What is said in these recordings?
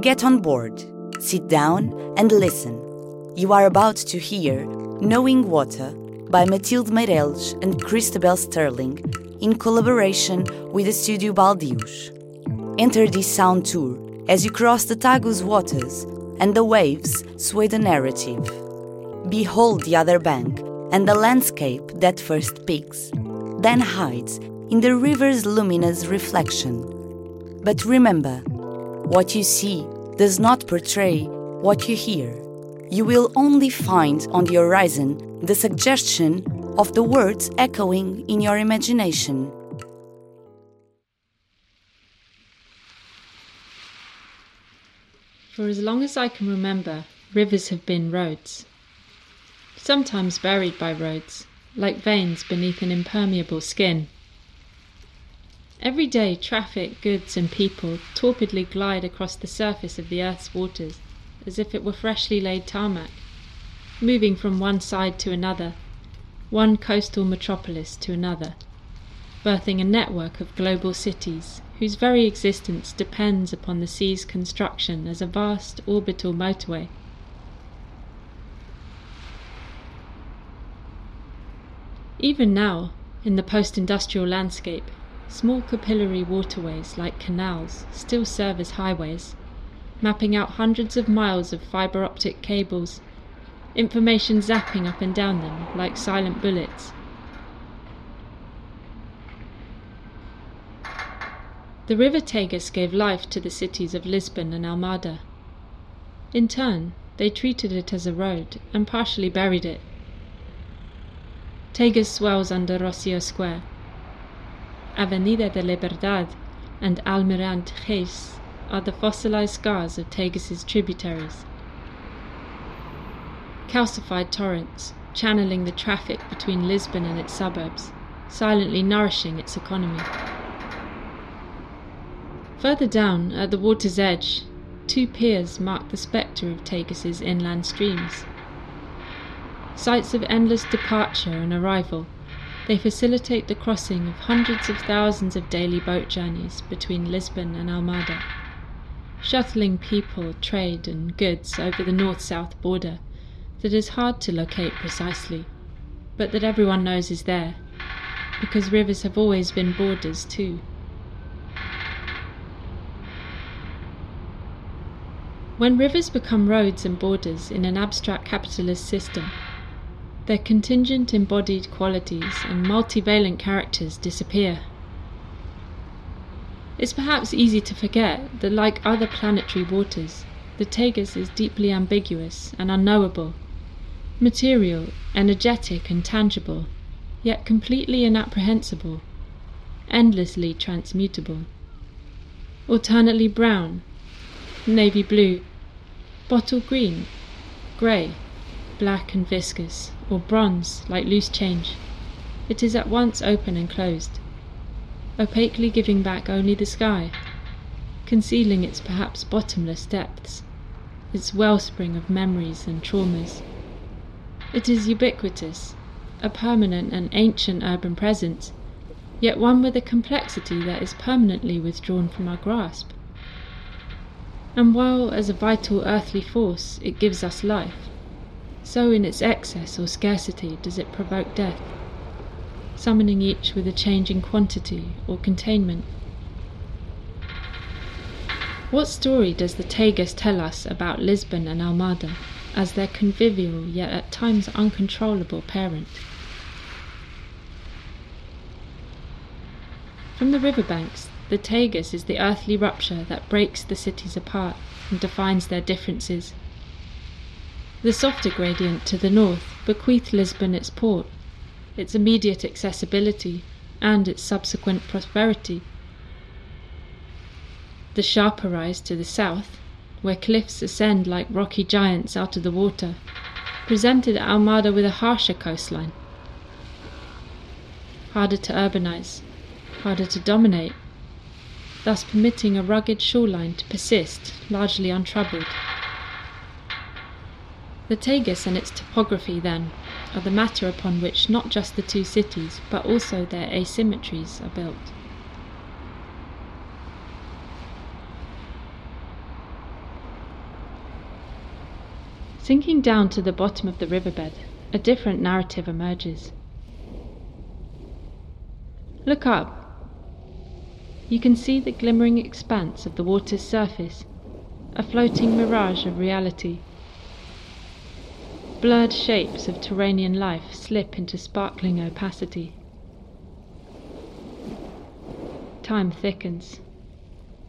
Get on board, sit down, and listen. You are about to hear Knowing Water by Matilde Meirelles and Christabel Sterling in collaboration with the Studio Baldius. Enter this sound tour as you cross the Tagus waters and the waves sway the narrative. Behold the other bank and the landscape that first peaks, then hides in the river's luminous reflection. But remember, what you see does not portray what you hear. You will only find on the horizon the suggestion of the words echoing in your imagination. For as long as I can remember, rivers have been roads. Sometimes buried by roads, like veins beneath an impermeable skin. Every day, traffic, goods, and people torpidly glide across the surface of the earth's waters as if it were freshly laid tarmac, moving from one side to another, one coastal metropolis to another, birthing a network of global cities whose very existence depends upon the sea's construction as a vast orbital motorway. Even now, in the post industrial landscape, small capillary waterways like canals still serve as highways, mapping out hundreds of miles of fiber optic cables, information zapping up and down them like silent bullets. The river Tagus gave life to the cities of Lisbon and Almada. In turn, they treated it as a road and partially buried it. Tagus swells under Rossio Square. Avenida de Liberdade, and Almirante Reis are the fossilized scars of Tagus's tributaries. Calcified torrents, channeling the traffic between Lisbon and its suburbs, silently nourishing its economy. Further down, at the water's edge, two piers mark the spectre of Tagus's inland streams. Sites of endless departure and arrival, they facilitate the crossing of hundreds of thousands of daily boat journeys between Lisbon and Almada, shuttling people, trade, and goods over the north south border that is hard to locate precisely, but that everyone knows is there, because rivers have always been borders too. When rivers become roads and borders in an abstract capitalist system, their contingent embodied qualities and multivalent characters disappear. It's perhaps easy to forget that, like other planetary waters, the Tagus is deeply ambiguous and unknowable, material, energetic, and tangible, yet completely inapprehensible, endlessly transmutable, alternately brown, navy blue, bottle green, grey, black and viscous, or bronze like loose change. It is at once open and closed, opaquely giving back only the sky, concealing its perhaps bottomless depths, its wellspring of memories and traumas. It is ubiquitous, a permanent and ancient urban presence, yet one with a complexity that is permanently withdrawn from our grasp. And while as a vital earthly force it gives us life, so in its excess or scarcity does it provoke death, summoning each with a changing quantity or containment. What story does the Tagus tell us about Lisbon and Almada as their convivial yet at times uncontrollable parent? From the riverbanks, the Tagus is the earthly rupture that breaks the cities apart and defines their differences. The softer gradient to the north bequeathed Lisbon its port, its immediate accessibility, and its subsequent prosperity. The sharper rise to the south, where cliffs ascend like rocky giants out of the water, presented Almada with a harsher coastline, harder to urbanize, harder to dominate, thus permitting a rugged shoreline to persist, largely untroubled. The Tagus and its topography, then, are the matter upon which not just the two cities, but also their asymmetries are built. Sinking down to the bottom of the riverbed, a different narrative emerges. Look up. You can see the glimmering expanse of the water's surface, a floating mirage of reality. Blurred shapes of Turanian life slip into sparkling opacity. Time thickens.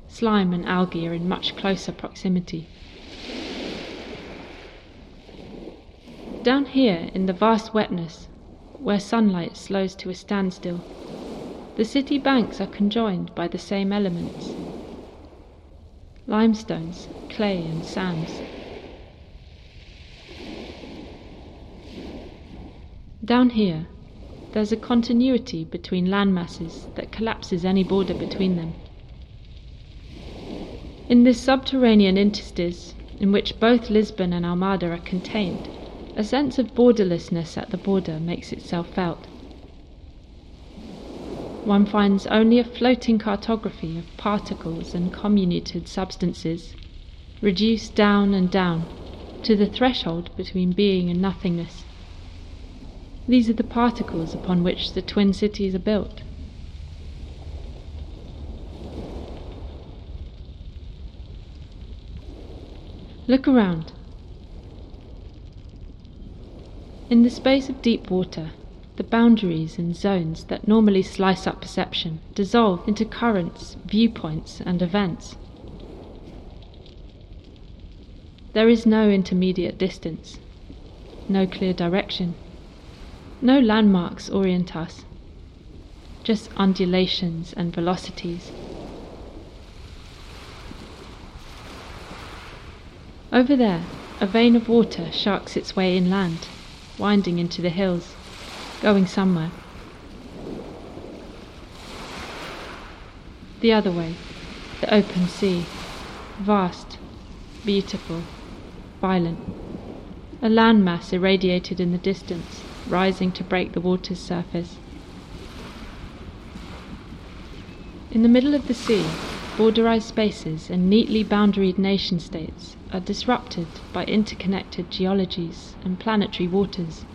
Slime and algae are in much closer proximity. Down here, in the vast wetness, where sunlight slows to a standstill, the city banks are conjoined by the same elements limestones, clay, and sands. Down here, there's a continuity between land masses that collapses any border between them. In this subterranean interstice, in which both Lisbon and Almada are contained, a sense of borderlessness at the border makes itself felt. One finds only a floating cartography of particles and comminuted substances, reduced down and down to the threshold between being and nothingness. These are the particles upon which the twin cities are built. Look around. In the space of deep water, the boundaries and zones that normally slice up perception dissolve into currents, viewpoints, and events. There is no intermediate distance, no clear direction, no landmarks orient us, just undulations and velocities. Over there, a vein of water sharks its way inland winding into the hills, going somewhere. The other way, the open sea, vast, beautiful, violent. A landmass irradiated in the distance, rising to break the water's surface. In the middle of the sea, borderized spaces and neatly boundaried nation states are disrupted by interconnected geologies and planetary waters.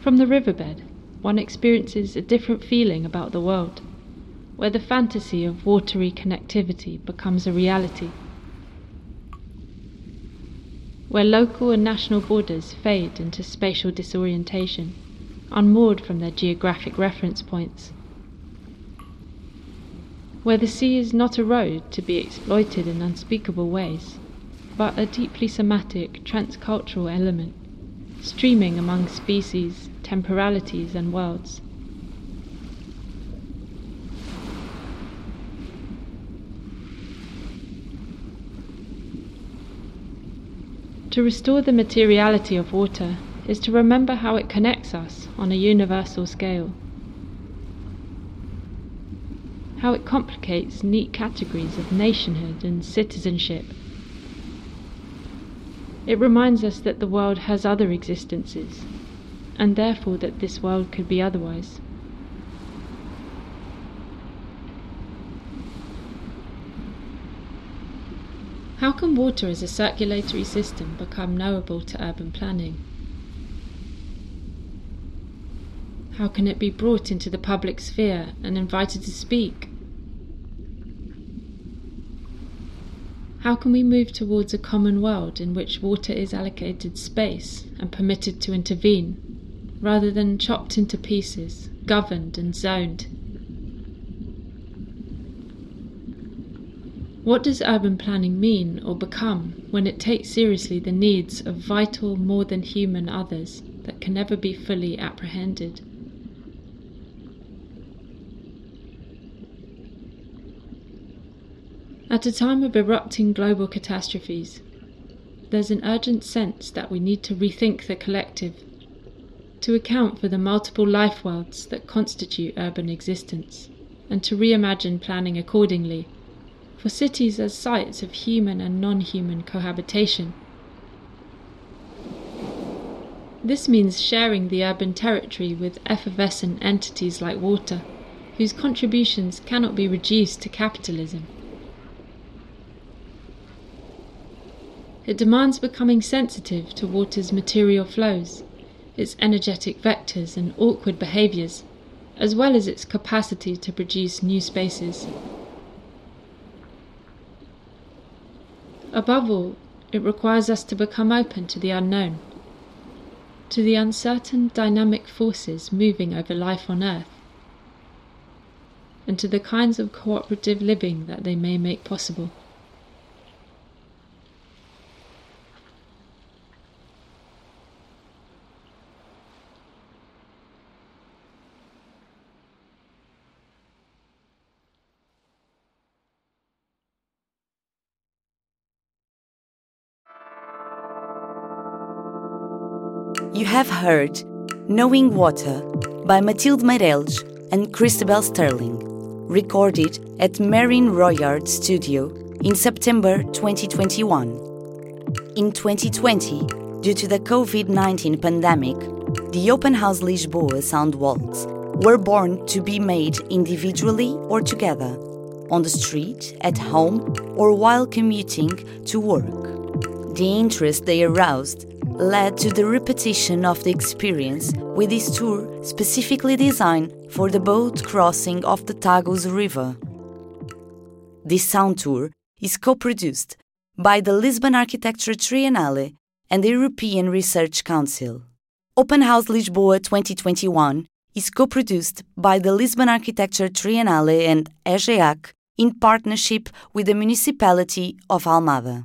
From the riverbed, one experiences a different feeling about the world, where the fantasy of watery connectivity becomes a reality, where local and national borders fade into spatial disorientation unmoored from their geographic reference points. Where the sea is not a road to be exploited in unspeakable ways, but a deeply somatic transcultural element, streaming among species, temporalities, and worlds. To restore the materiality of water is to remember how it connects us on a universal scale. How it complicates neat categories of nationhood and citizenship. It reminds us that the world has other existences, and therefore that this world could be otherwise. How can water as a circulatory system become knowable to urban planning? How can it be brought into the public sphere and invited to speak? How can we move towards a common world in which water is allocated space and permitted to intervene, rather than chopped into pieces, governed and zoned? What does urban planning mean or become when it takes seriously the needs of vital, more than human others that can never be fully apprehended? At a time of erupting global catastrophes, there's an urgent sense that we need to rethink the collective, to account for the multiple life worlds that constitute urban existence, and to reimagine planning accordingly for cities as sites of human and non human cohabitation. This means sharing the urban territory with effervescent entities like water whose contributions cannot be reduced to capitalism. It demands becoming sensitive to water's material flows, its energetic vectors and awkward behaviours, as well as its capacity to produce new spaces. Above all, it requires us to become open to the unknown, to the uncertain dynamic forces moving over life on Earth, and to the kinds of cooperative living that they may make possible. You have heard Knowing Water by Matilde Meirelles and Christabel Sterling, recorded at Marine Royard Studio in September 2021. In 2020, due to the COVID 19 pandemic, the Open House Lisboa sound walks were born to be made individually or together, on the street, at home, or while commuting to work. The interest they aroused led to the repetition of the experience with this tour specifically designed for the boat crossing of the Tagus River. This sound tour is co produced by the Lisbon Architecture Triennale and the European Research Council. Open House Lisboa 2021 is co produced by the Lisbon Architecture Triennale and EGEAC in partnership with the municipality of Almada.